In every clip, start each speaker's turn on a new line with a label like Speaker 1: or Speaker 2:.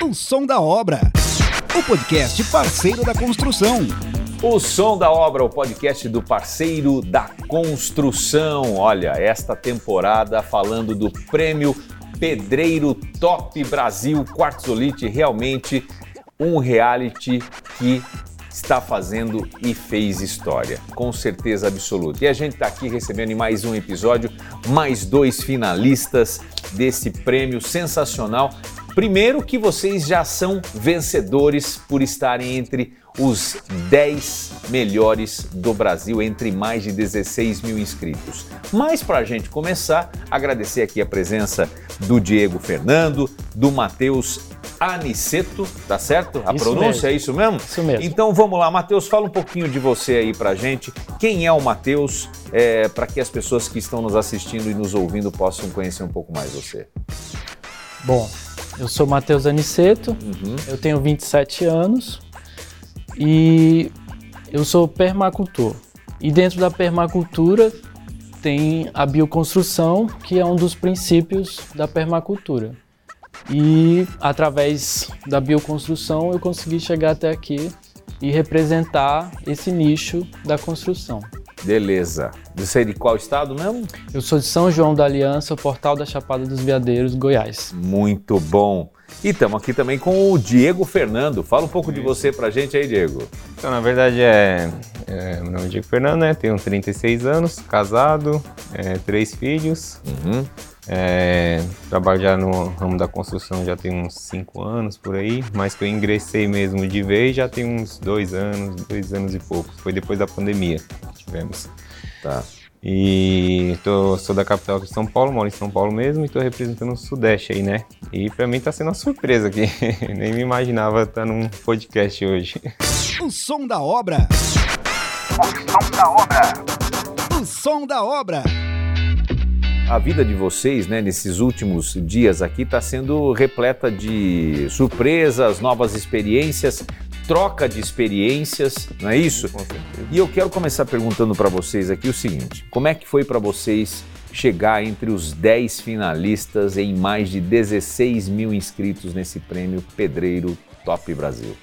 Speaker 1: O Som da Obra, o podcast parceiro da construção.
Speaker 2: O Som da Obra, o podcast do parceiro da construção. Olha, esta temporada falando do prêmio Pedreiro Top Brasil Quartzolite, realmente um reality que está fazendo e fez história, com certeza absoluta. E a gente está aqui recebendo em mais um episódio mais dois finalistas desse prêmio sensacional. Primeiro, que vocês já são vencedores por estarem entre os 10 melhores do Brasil, entre mais de 16 mil inscritos. Mas para a gente começar, agradecer aqui a presença do Diego Fernando, do Matheus Aniceto, tá certo? A
Speaker 3: Isso
Speaker 2: pronúncia
Speaker 3: mesmo.
Speaker 2: é isso mesmo?
Speaker 3: Isso mesmo.
Speaker 2: Então vamos lá, Matheus, fala um pouquinho de você aí pra gente. Quem é o Matheus, é, para que as pessoas que estão nos assistindo e nos ouvindo possam conhecer um pouco mais você.
Speaker 3: Bom, eu sou Matheus Aniceto,
Speaker 2: Uhum.
Speaker 3: eu tenho 27 anos e eu sou permacultor. E dentro da permacultura tem a bioconstrução, que é um dos princípios da permacultura. E através da bioconstrução eu consegui chegar até aqui e representar esse nicho da construção.
Speaker 2: Beleza. Você é de qual estado mesmo?
Speaker 3: Eu sou de São João da Aliança, Portal da Chapada dos Veadeiros, Goiás.
Speaker 2: Muito bom. E estamos aqui também com o Diego Fernando. Fala um pouco de você pra gente aí, Diego.
Speaker 4: Então, na verdade, é, é, meu nome é Diego Fernando, né? Tenho 36 anos, casado, é, três filhos.
Speaker 2: Uhum.
Speaker 4: É, trabalho já no ramo da construção já tem uns 5 anos por aí, mas que eu ingressei mesmo de vez já tem uns dois anos, dois anos e pouco. Foi depois da pandemia tivemos.
Speaker 2: Tá.
Speaker 4: E tô, sou da capital de São Paulo, moro em São Paulo mesmo e tô representando o Sudeste aí, né? E pra mim tá sendo uma surpresa aqui. Nem me imaginava estar num podcast hoje.
Speaker 1: O Som da Obra. O Som da Obra. O Som da Obra.
Speaker 2: A vida de vocês, né, nesses últimos dias aqui, está sendo repleta de surpresas, novas experiências, troca de experiências, não é isso?
Speaker 4: Com certeza.
Speaker 2: E eu quero começar perguntando para vocês aqui o seguinte: como é que foi para vocês chegar entre os 10 finalistas em mais de 16 mil inscritos nesse prêmio Pedreiro Top Brasil?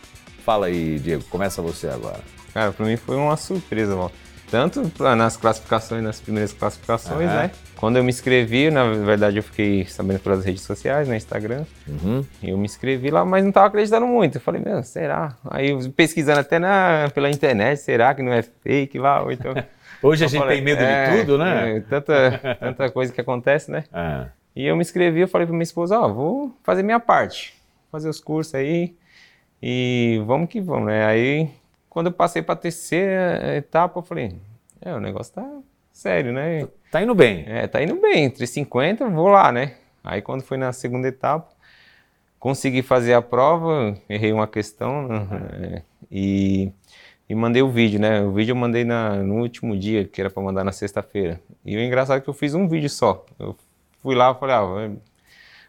Speaker 2: Fala aí, Diego, começa você agora.
Speaker 4: Cara, pra mim foi uma surpresa, ó. Tanto nas classificações, nas primeiras classificações, né? Quando eu me inscrevi, na verdade eu fiquei sabendo pelas redes sociais, no Instagram,
Speaker 2: Uhum.
Speaker 4: eu me inscrevi lá, mas não tava acreditando muito. Eu falei, meu, será? Aí pesquisando até na, pela internet, será que não é fake lá? Ou então,
Speaker 2: Hoje a gente
Speaker 4: falei,
Speaker 2: tem medo
Speaker 4: é,
Speaker 2: de tudo, né?
Speaker 4: é, tanta, tanta coisa que acontece, né?
Speaker 2: Ah,
Speaker 4: E eu me inscrevi, eu falei pra minha esposa, ó, vou fazer minha parte, fazer os cursos aí e vamos que vamos, né? Aí, quando eu passei pra terceira etapa, eu falei, é, o negócio tá sério, né?
Speaker 2: tá indo bem.
Speaker 4: É, tá indo bem, entre 50, vou lá, né? Aí, quando foi na segunda etapa, consegui fazer a prova, errei uma questão né? E, e mandei o vídeo, né? O vídeo eu mandei na, no último dia, que era para mandar na sexta-feira. E o engraçado é que eu fiz um vídeo só. Eu fui lá e falei, ah,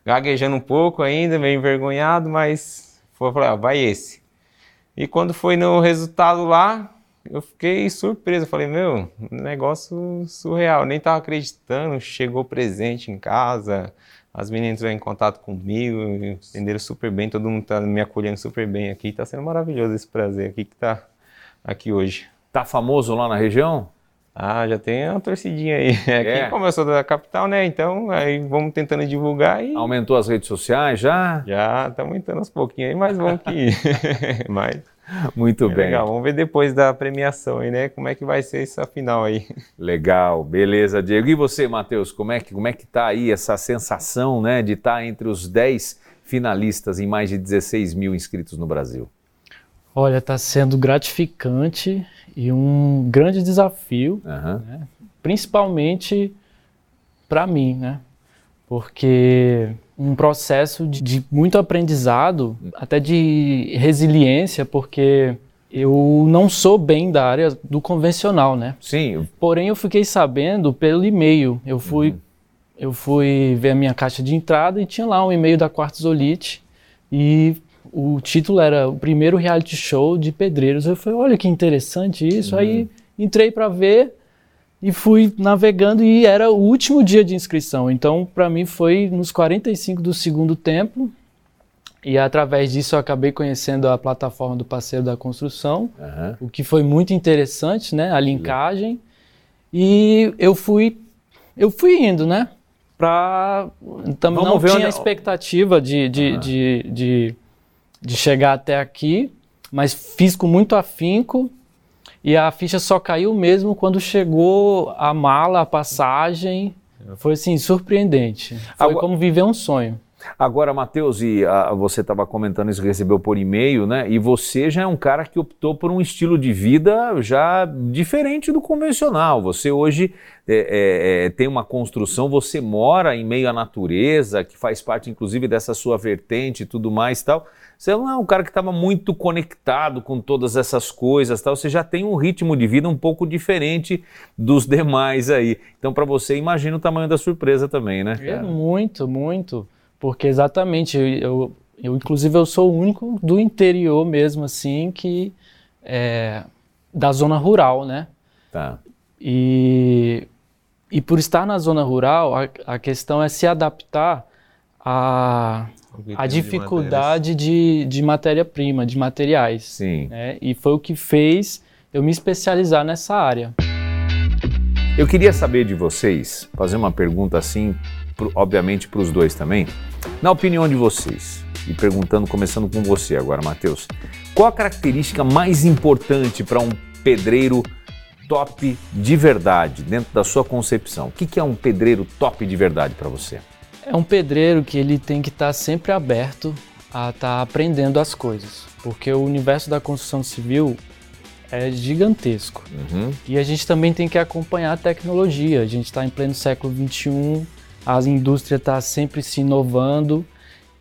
Speaker 4: gaguejando um pouco ainda, meio envergonhado, mas falei, ah, vai esse. E quando foi no resultado lá, eu fiquei surpreso. Eu Falei, meu, negócio surreal. Eu nem tava acreditando. Chegou presente em casa, as meninas entraram em contato comigo, entenderam super bem. Todo mundo tá me acolhendo super bem aqui. Tá sendo maravilhoso esse prazer aqui que tá aqui hoje.
Speaker 2: Tá famoso lá na região?
Speaker 4: Ah, já tem uma torcidinha aí. Aqui,
Speaker 2: É?
Speaker 4: eu sou da capital, né? Então, aí vamos tentando divulgar e
Speaker 2: Aumentou as redes sociais já?
Speaker 4: já tá aumentando aos pouquinhos aí, mas vamos que. mas
Speaker 2: Muito
Speaker 4: é
Speaker 2: bem.
Speaker 4: legal. Vamos ver depois da premiação aí, né? Como é que vai ser essa final aí.
Speaker 2: Legal, beleza, Diego. E você, Matheus, como é que como é que tá aí essa sensação, né, de estar entre os 10 finalistas em mais de 16 mil inscritos no Brasil?
Speaker 3: Olha, está sendo gratificante e um grande desafio,
Speaker 2: Aham.
Speaker 3: principalmente para mim, né? Porque um processo de, de muito aprendizado, até de resiliência, porque eu não sou bem da área do convencional, né?
Speaker 2: Sim,
Speaker 3: Porém, eu fiquei sabendo pelo e-mail. Eu fui, eu fui ver a minha caixa de entrada e tinha lá um e-mail da Quartzolite e o título era o primeiro reality show de pedreiros. Eu falei, olha que interessante isso. Aí entrei para ver e fui navegando e era o último dia de inscrição. Então, para mim foi nos 45 do segundo tempo. E através disso eu acabei conhecendo a plataforma do parceiro da construção,
Speaker 2: Aham.
Speaker 3: o que foi muito interessante, né? A linkagem. E eu fui, eu fui indo, né? Pra, também
Speaker 2: Vamos
Speaker 3: não
Speaker 2: ver
Speaker 3: tinha
Speaker 2: onde-
Speaker 3: expectativa de, de,
Speaker 2: Aham.
Speaker 3: de, de, de chegar até aqui, mas fiz com muito afinco. E a ficha só caiu mesmo quando chegou a mala, a passagem. Foi assim, surpreendente. Foi
Speaker 2: Agora-
Speaker 3: como viver um sonho.
Speaker 2: Agora, Matheus, e ah, você estava comentando isso, recebeu por e-mail, né? E você já é um cara que optou por um estilo de vida já diferente do convencional. Você hoje é, é, é, tem uma construção, você mora em meio à natureza, que faz parte, inclusive, dessa sua vertente e tudo mais e tal. Você não é um cara que estava muito conectado com todas essas coisas, tal. Você já tem um ritmo de vida um pouco diferente dos demais aí. Então, para você, imagina o tamanho da surpresa também, né?
Speaker 3: É muito, muito. Porque exatamente, eu, eu, eu, inclusive eu sou o único do interior mesmo, assim, que é da zona rural, né?
Speaker 2: Tá.
Speaker 3: E, e por estar na zona rural, a, a questão é se adaptar a, a dificuldade de, de matéria-prima, de materiais.
Speaker 2: Sim.
Speaker 3: né? E foi o que fez eu me especializar nessa área.
Speaker 2: Eu queria saber de vocês, fazer uma pergunta assim, pro- obviamente para os dois também. Na opinião de vocês, e perguntando, começando com você agora, Matheus, qual a característica mais importante para um pedreiro top de verdade, dentro da sua concepção? O que, que é um pedreiro top de verdade para você?
Speaker 3: É um pedreiro que ele tem que estar sempre aberto a estar aprendendo as coisas, porque o universo da construção civil é gigantesco.
Speaker 2: Uhum.
Speaker 3: E a gente também tem que acompanhar a tecnologia. A gente está em pleno século XXI, a indústria está sempre se inovando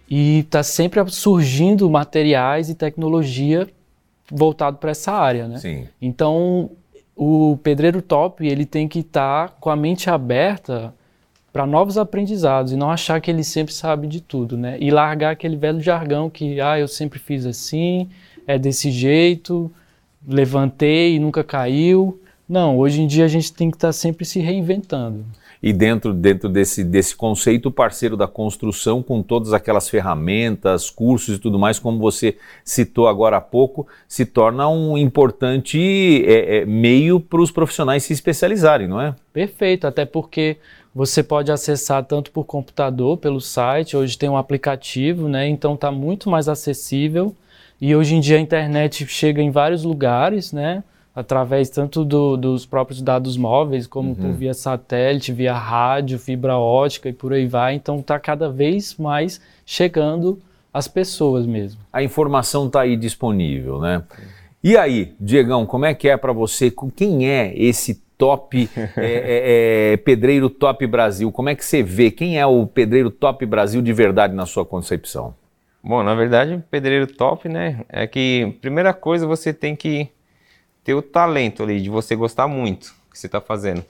Speaker 3: e está sempre surgindo materiais e tecnologia voltado para essa área, né?
Speaker 2: Sim.
Speaker 3: Então, o pedreiro top, ele tem que estar com a mente aberta para novos aprendizados e não achar que ele sempre sabe de tudo, né? E largar aquele velho jargão que, ah, eu sempre fiz assim, é desse jeito, levantei e nunca caiu. Não, hoje em dia a gente tem que estar sempre se reinventando.
Speaker 2: E dentro, dentro desse, desse conceito, o parceiro da construção, com todas aquelas ferramentas, cursos e tudo mais, como você citou agora há pouco, se torna um importante é, é, meio para os profissionais se especializarem, não é?
Speaker 3: Perfeito, até porque você pode acessar tanto por computador, pelo site, hoje tem um aplicativo, né? Então está muito mais acessível. E hoje em dia a internet chega em vários lugares, né? Através tanto do- dos próprios dados móveis, como por via satélite, via rádio, fibra ótica e por aí vai. Então está cada vez mais chegando às pessoas mesmo.
Speaker 2: A informação está aí disponível, né? E aí, Diegão, como é que é para você? Quem é esse top é, é, é, pedreiro top Brasil? Como é que você vê? Quem é o pedreiro top Brasil de verdade na sua concepção?
Speaker 4: Bom, na verdade, pedreiro top, né? É que, primeira coisa, você tem que ter o talento ali, de você gostar muito do que você está fazendo.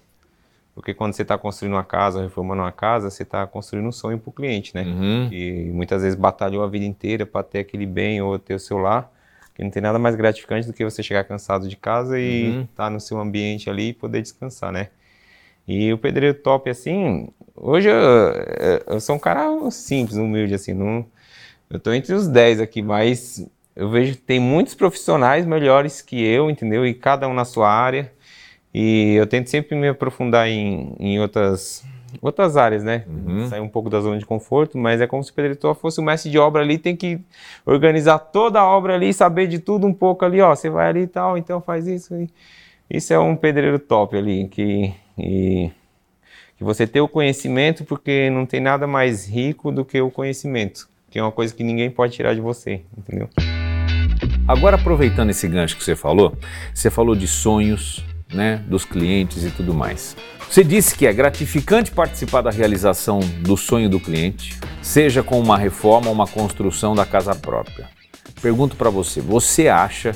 Speaker 4: Porque quando você está construindo uma casa, reformando uma casa, você está construindo um sonho para o cliente, né?
Speaker 2: Uhum.
Speaker 4: E muitas vezes batalhou a vida inteira para ter aquele bem ou ter o seu lar. Que não tem nada mais gratificante do que você chegar cansado de casa e
Speaker 2: Uhum.
Speaker 4: estar no seu ambiente ali e poder descansar, né? E o pedreiro top, assim, hoje eu, eu sou um cara simples, humilde, assim, não, eu tô entre os 10 aqui, mas eu vejo que tem muitos profissionais melhores que eu, entendeu? E cada um na sua área. E eu tento sempre me aprofundar em, em outras, outras áreas, né?
Speaker 2: Uhum.
Speaker 4: Sair um pouco da zona de conforto, mas é como se o pedreiro fosse o mestre de obra ali, tem que organizar toda a obra ali, saber de tudo um pouco ali, ó. Você vai ali e tal, então faz isso. E isso é um pedreiro top ali, que, e, que você ter o conhecimento, porque não tem nada mais rico do que o conhecimento, que é uma coisa que ninguém pode tirar de você, entendeu?
Speaker 2: Agora, aproveitando esse gancho que você falou, você falou de sonhos, né, dos clientes e tudo mais. Você disse que é gratificante participar da realização do sonho do cliente, seja com uma reforma ou uma construção da casa própria. Pergunto para você, você acha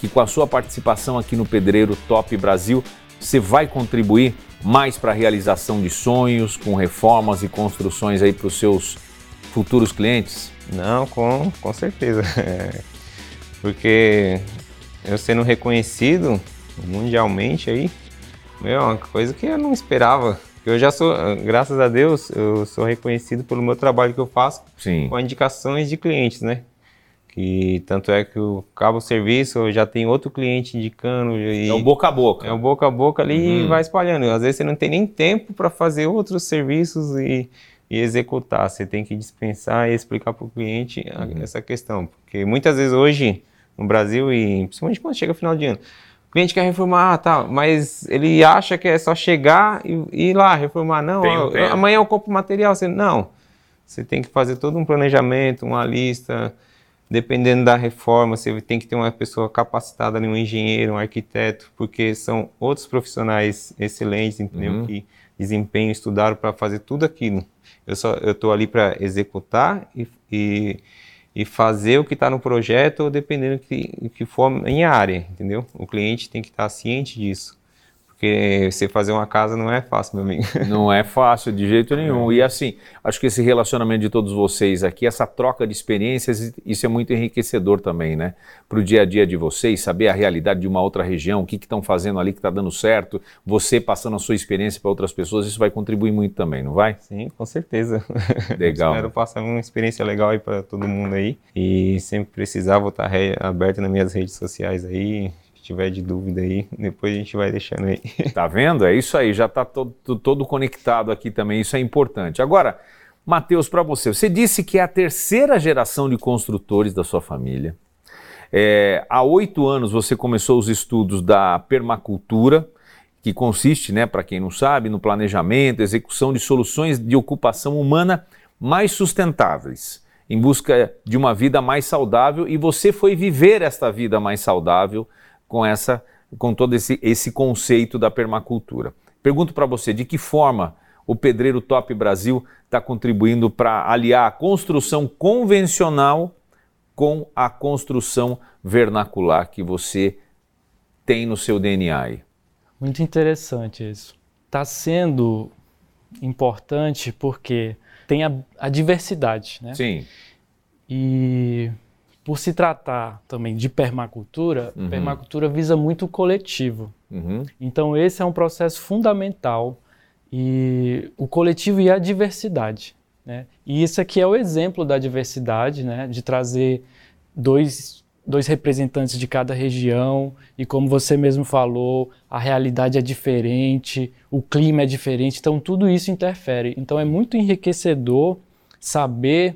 Speaker 2: que com a sua participação aqui no Pedreiro Top Brasil, você vai contribuir mais para a realização de sonhos, com reformas e construções aí para os seus futuros clientes?
Speaker 4: Não, com, com certeza. Porque eu sendo reconhecido mundialmente aí, meu, é uma coisa que eu não esperava eu já sou, graças a Deus, eu sou reconhecido pelo meu trabalho que eu faço
Speaker 2: Sim.
Speaker 4: com indicações de clientes, né? Que tanto é que o cabo serviço já tem outro cliente indicando. E
Speaker 2: É o boca a boca.
Speaker 4: é o boca a boca ali
Speaker 2: Uhum.
Speaker 4: e vai espalhando. Às vezes você não tem nem tempo para fazer outros serviços e, e executar. Você tem que dispensar e explicar para o cliente
Speaker 2: Uhum.
Speaker 4: essa questão. Porque muitas vezes hoje, no Brasil, e principalmente quando chega final de ano, o cliente quer reformar, tá, mas ele acha que é só chegar e e ir lá reformar. Não,
Speaker 2: Tem
Speaker 4: ó,
Speaker 2: tempo.
Speaker 4: amanhã eu compro material. Você, não, você tem que fazer todo um planejamento, uma lista. Dependendo da reforma, você tem que ter uma pessoa capacitada um engenheiro, um arquiteto, porque são outros profissionais excelentes, entendeu?
Speaker 2: Uhum.
Speaker 4: Que desempenham, estudaram para fazer tudo aquilo. Eu só eu tô ali para executar e, e, e fazer o que está no projeto, dependendo que que for a minha área, entendeu? O cliente tem que estar ciente disso, porque você fazer uma casa não é fácil, meu amigo.
Speaker 2: Não é fácil de jeito nenhum. E assim, acho que esse relacionamento de todos vocês aqui, essa troca de experiências, isso é muito enriquecedor também, né? Para o dia a dia de vocês, saber a realidade de uma outra região, o que estão fazendo ali que está dando certo, você passando a sua experiência para outras pessoas, isso vai contribuir muito também, não vai?
Speaker 4: Sim, com certeza.
Speaker 2: Legal.
Speaker 4: Espero passar uma experiência legal aí para todo mundo aí. E sempre precisar, vou estar re- aberto nas minhas redes sociais aí. Tiver de dúvida aí, depois a gente vai deixando aí.
Speaker 2: Tá vendo? É isso aí, já está todo, todo conectado aqui também, isso é importante. Agora, Matheus, para você, você disse que é a terceira geração de construtores da sua família. É, há oito anos você começou os estudos da permacultura, que consiste, né, para quem não sabe, no planejamento, execução de soluções de ocupação humana mais sustentáveis, em busca de uma vida mais saudável, e você foi viver esta vida mais saudável com essa, com todo esse, esse conceito da permacultura. Pergunto para você, de que forma o Pedreiro Top Brasil está contribuindo para aliar a construção convencional com a construção vernacular que você tem no seu DNA aí?
Speaker 3: Muito interessante isso. Está sendo importante porque tem a, a diversidade, né?
Speaker 2: Sim.
Speaker 3: E por se tratar também de permacultura,
Speaker 2: Uhum.
Speaker 3: permacultura visa muito o coletivo.
Speaker 2: Uhum.
Speaker 3: Então esse é um processo fundamental e o coletivo e a diversidade, né? E isso aqui é o exemplo da diversidade, né? De trazer dois dois representantes de cada região e como você mesmo falou, a realidade é diferente, o clima é diferente, então tudo isso interfere. Então é muito enriquecedor saber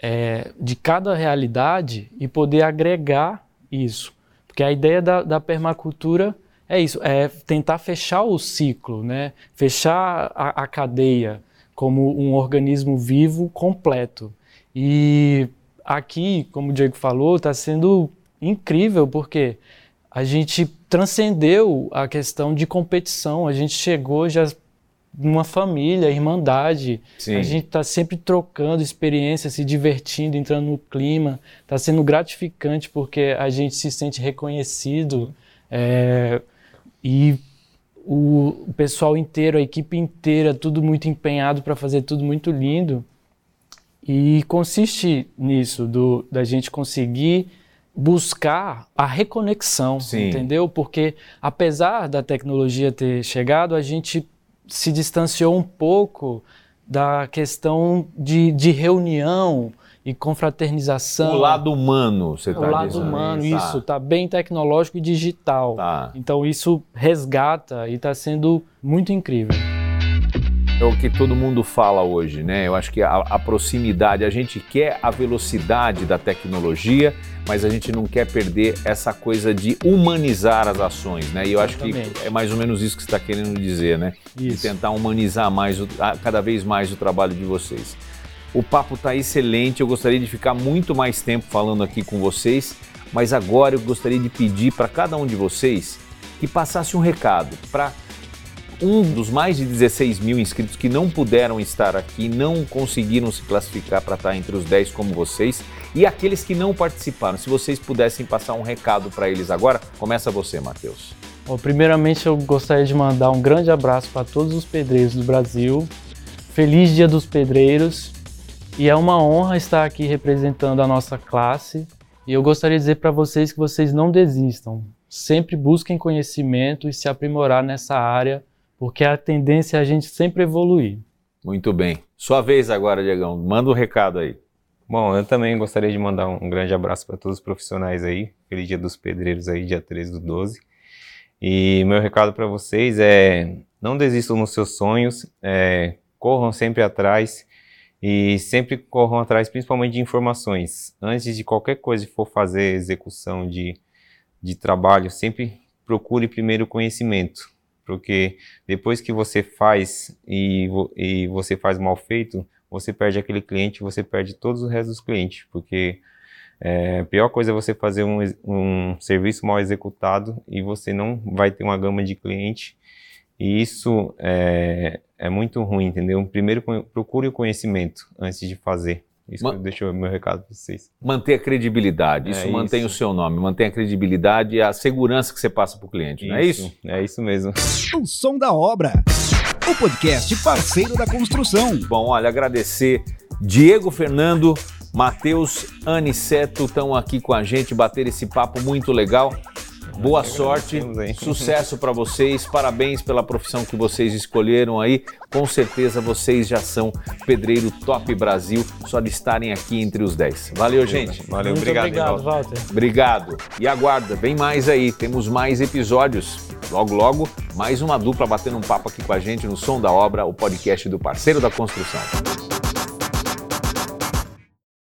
Speaker 3: é, de cada realidade e poder agregar isso. Porque a ideia da, da permacultura é isso, é tentar fechar o ciclo, né? fechar a, a cadeia como um organismo vivo completo. E aqui, como o Diego falou, está sendo incrível porque a gente transcendeu a questão de competição, a gente chegou já numa família, irmandade.
Speaker 2: Sim.
Speaker 3: A gente está sempre trocando experiências, se divertindo, entrando no clima. Está sendo gratificante porque a gente se sente reconhecido é, e o, o pessoal inteiro, a equipe inteira, tudo muito empenhado para fazer tudo muito lindo. E consiste nisso, do, da gente conseguir buscar a reconexão,
Speaker 2: Sim.
Speaker 3: entendeu? Porque apesar da tecnologia ter chegado, a gente se distanciou um pouco da questão de, de reunião e confraternização.
Speaker 2: O lado humano, você
Speaker 3: O
Speaker 2: está
Speaker 3: lado
Speaker 2: dizendo.
Speaker 3: humano,
Speaker 2: Tá.
Speaker 3: isso, tá bem tecnológico e digital.
Speaker 2: Tá.
Speaker 3: Então isso resgata e está sendo muito incrível.
Speaker 2: É o que todo mundo fala hoje, né? Eu acho que a, a proximidade, a gente quer a velocidade da tecnologia, mas a gente não quer perder essa coisa de humanizar as ações, né? E eu acho que
Speaker 3: Exatamente.
Speaker 2: é mais ou menos isso que você está querendo dizer, né? De
Speaker 3: Isso.
Speaker 2: tentar humanizar mais, o- cada vez mais o trabalho de vocês. O papo está excelente, eu gostaria de ficar muito mais tempo falando aqui com vocês, mas agora eu gostaria de pedir para cada um de vocês que passasse um recado para um dos mais de 16 mil inscritos que não puderam estar aqui, não conseguiram se classificar para estar entre os 10 como vocês, e aqueles que não participaram. Se vocês pudessem passar um recado para eles agora, começa você, Matheus.
Speaker 3: Bom, primeiramente eu gostaria de mandar um grande abraço para todos os pedreiros do Brasil. Feliz Dia dos Pedreiros. E é uma honra estar aqui representando a nossa classe. E eu gostaria de dizer para vocês que vocês não desistam. Sempre busquem conhecimento e se aprimorar nessa área, porque a tendência é a gente sempre evoluir.
Speaker 2: Muito bem. Sua vez agora, Diegão. Manda um recado aí.
Speaker 4: Bom, eu também gostaria de mandar um grande abraço para todos os profissionais aí. Feliz Dia dos Pedreiros aí, dia 13 do 12. E meu recado para vocês é: não desistam nos seus sonhos, é, corram sempre atrás e sempre corram atrás, principalmente de informações. Antes de qualquer coisa que for fazer execução de, de trabalho, sempre procure primeiro conhecimento, porque depois que você faz e, e você faz mal feito, você perde aquele cliente, você perde todos os restos dos clientes, porque é, a pior coisa é você fazer um, um serviço mal executado e você não vai ter uma gama de cliente e isso é, é muito ruim, entendeu? Primeiro procure o conhecimento antes de fazer. Isso Man deixa o meu recado para vocês.
Speaker 2: Manter a credibilidade, isso é mantém isso. o seu nome, mantém a credibilidade e a segurança que você passa para o cliente, não é isso?
Speaker 4: É isso mesmo.
Speaker 1: O som da obra, o podcast parceiro da construção.
Speaker 2: Bom, olha, agradecer Diego Fernando, Matheus Aniceto estão aqui com a gente, bater esse papo muito legal. Boa sorte, sucesso para vocês, parabéns pela profissão que vocês escolheram aí. Com certeza vocês já são pedreiro top Brasil, só de estarem aqui entre os 10. Valeu, gente.
Speaker 3: Valeu, Muito obrigado, obrigado Walter.
Speaker 2: Obrigado. E aguarda, vem mais aí, temos mais episódios. Logo, logo, mais uma dupla batendo um papo aqui com a gente no Som da Obra, o podcast do parceiro da construção.